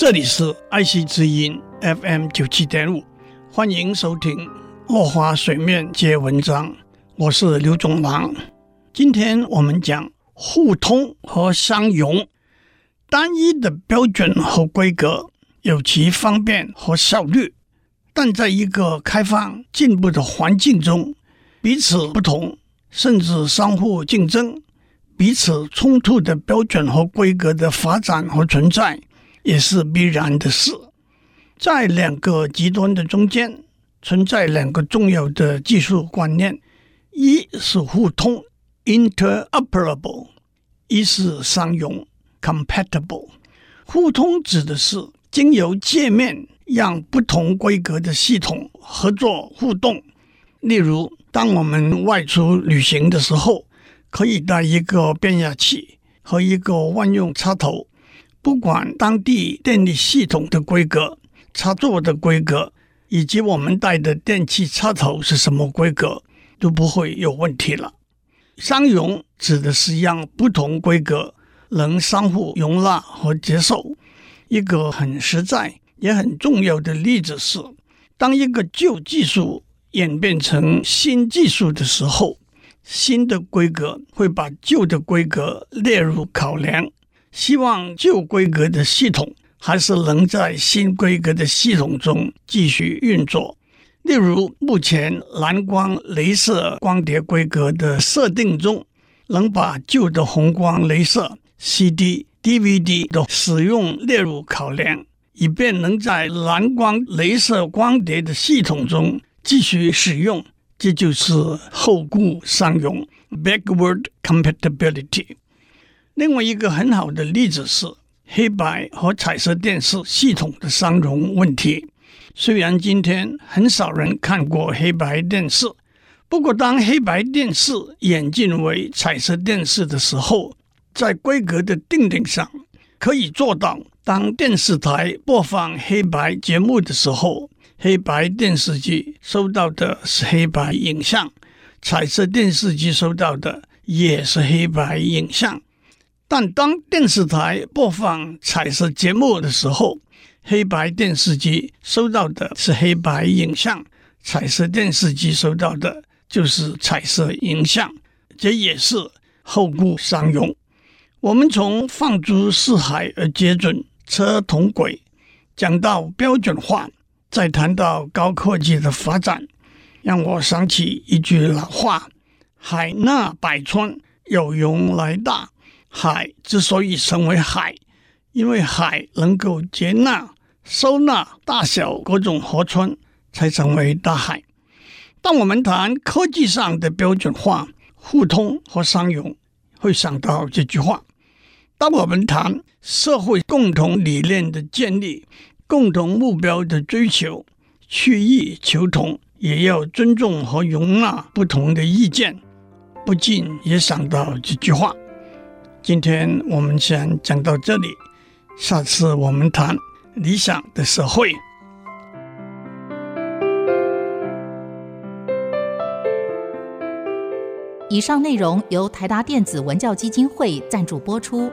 这里是爱惜之音 FM 九七点五，欢迎收听《落花水面皆文章》，我是刘总郎。今天我们讲互通和相容。单一的标准和规格有其方便和效率，但在一个开放进步的环境中，彼此不同，甚至相互竞争、彼此冲突的标准和规格的发展和存在。也是必然的事。在两个极端的中间，存在两个重要的技术观念：一是互通 （interoperable），一是相容 （compatible）。互通指的是经由界面让不同规格的系统合作互动。例如，当我们外出旅行的时候，可以带一个变压器和一个万用插头。不管当地电力系统的规格、插座的规格，以及我们带的电器插头是什么规格，都不会有问题了。相容指的是让不同规格能相互容纳和接受。一个很实在也很重要的例子是，当一个旧技术演变成新技术的时候，新的规格会把旧的规格列入考量。希望旧规格的系统还是能在新规格的系统中继续运作。例如，目前蓝光镭射光碟规格的设定中，能把旧的红光镭射 CD、DVD 的使用列入考量，以便能在蓝光镭射光碟的系统中继续使用。这就是后顾相容 （backward compatibility）。另外一个很好的例子是黑白和彩色电视系统的相容问题。虽然今天很少人看过黑白电视，不过当黑白电视演进为彩色电视的时候，在规格的订定上可以做到：当电视台播放黑白节目的时候，黑白电视机收到的是黑白影像；彩色电视机收到的也是黑白影像。但当电视台播放彩色节目的时候，黑白电视机收到的是黑白影像，彩色电视机收到的就是彩色影像，这也是后顾相容。我们从放诸四海而皆准、车同轨讲到标准化，再谈到高科技的发展，让我想起一句老话：“海纳百川，有容乃大。”海之所以成为海，因为海能够接纳、收纳大小各种河川，才成为大海。当我们谈科技上的标准化、互通和相容，会想到这句话；当我们谈社会共同理念的建立、共同目标的追求、去异求同，也要尊重和容纳不同的意见，不禁也想到这句话。今天我们先讲到这里，下次我们谈理想的社会。以上内容由台达电子文教基金会赞助播出。